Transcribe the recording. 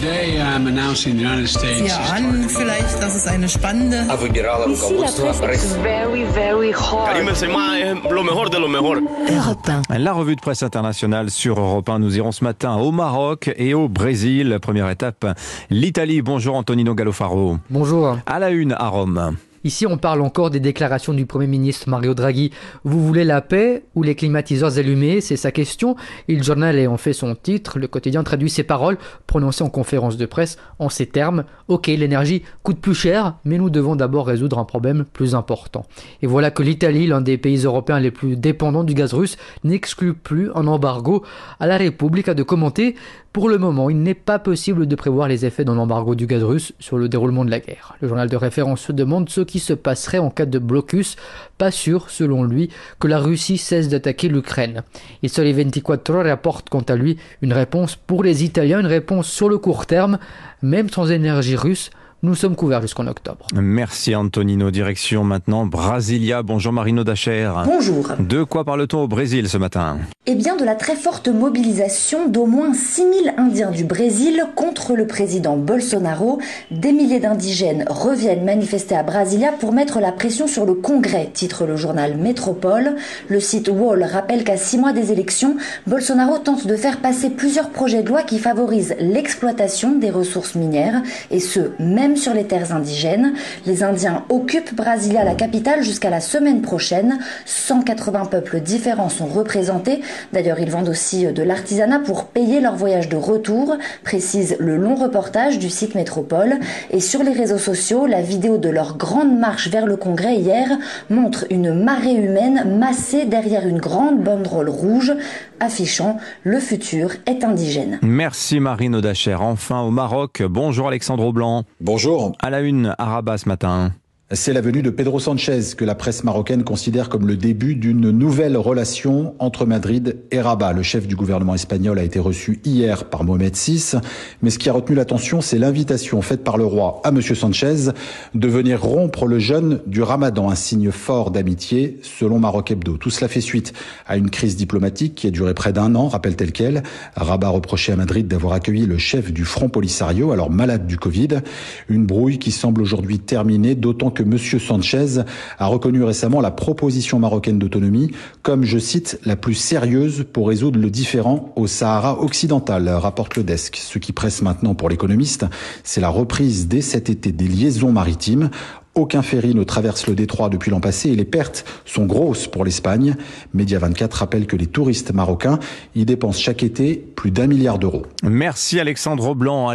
Today I'm announcing the United States. Ja, an vielleicht, dass es eine spannende. Ici, la presse est very, very hard. lo mejor de lo mejor. Europe 1. La revue de presse internationale sur Europe 1. Nous irons ce matin au Maroc et au Brésil. Première étape, l'Italie. Bonjour Antonino Gallofaro. Bonjour. À la une à Rome. Ici, on parle encore des déclarations du Premier ministre Mario Draghi. Vous voulez la paix ou les climatiseurs allumés? C'est sa question. Il journal en fait son titre. Le quotidien traduit ses paroles prononcées en conférence de presse en ces termes. Ok, l'énergie coûte plus cher, mais nous devons d'abord résoudre un problème plus important. Et voilà que l'Italie, l'un des pays européens les plus dépendants du gaz russe, n'exclut plus un embargo à la République de commenter. Pour le moment, il n'est pas possible de prévoir les effets d'un embargo du gaz russe sur le déroulement de la guerre. Le journal de référence se demande ce qui se passerait en cas de blocus. Pas sûr, selon lui, que la Russie cesse d'attaquer l'Ukraine. Il Sole 24 heures apporte quant à lui une réponse pour les Italiens, une réponse sur le court terme, même sans énergie russe. Nous sommes couverts jusqu'en octobre. Merci Antonino. Direction maintenant Brasilia. Bonjour Marino Dacher. Bonjour. De quoi parle-t-on au Brésil ce matin? Eh bien de la très forte mobilisation d'au moins 6000 Indiens du Brésil contre le président Bolsonaro. Des milliers d'indigènes reviennent manifester à Brasilia pour mettre la pression sur le Congrès, titre le journal Métropole. Le site Wall rappelle qu'à six mois des élections, Bolsonaro tente de faire passer plusieurs projets de loi qui favorisent l'exploitation des ressources minières et ce, même sur les terres indigènes. Les Indiens occupent Brasilia, la capitale, jusqu'à la semaine prochaine. 180 peuples différents sont représentés. D'ailleurs, ils vendent aussi de l'artisanat pour payer leur voyage de retour, précise le long reportage du site Métropole. Et sur les réseaux sociaux, la vidéo de leur grande marche vers le Congrès hier montre une marée humaine massée derrière une grande banderole rouge affichant le futur est indigène. Merci Marine Dacher. Enfin au Maroc. Bonjour Alexandre Blanc. Bonjour. À la une à Rabat ce matin. C'est la venue de Pedro Sanchez que la presse marocaine considère comme le début d'une nouvelle relation entre Madrid et Rabat. Le chef du gouvernement espagnol a été reçu hier par Mohamed VI, mais ce qui a retenu l'attention, c'est l'invitation faite par le roi à monsieur Sanchez de venir rompre le jeûne du Ramadan, un signe fort d'amitié selon Maroc Hebdo. Tout cela fait suite à une crise diplomatique qui a duré près d'un an, rappelle-t-elle qu'elle. Rabat reprochait à Madrid d'avoir accueilli le chef du Front Polisario, alors malade du Covid. Une brouille qui semble aujourd'hui terminée, d'autant que M. Sanchez a reconnu récemment la proposition marocaine d'autonomie comme, je cite, la plus sérieuse pour résoudre le différend au Sahara occidental, rapporte le desk. Ce qui presse maintenant pour l'économiste, c'est la reprise dès cet été des liaisons maritimes. Aucun ferry ne traverse le détroit depuis l'an passé et les pertes sont grosses pour l'Espagne. Média 24 rappelle que les touristes marocains y dépensent chaque été plus d'un milliard d'euros. Merci Alexandre Blanc.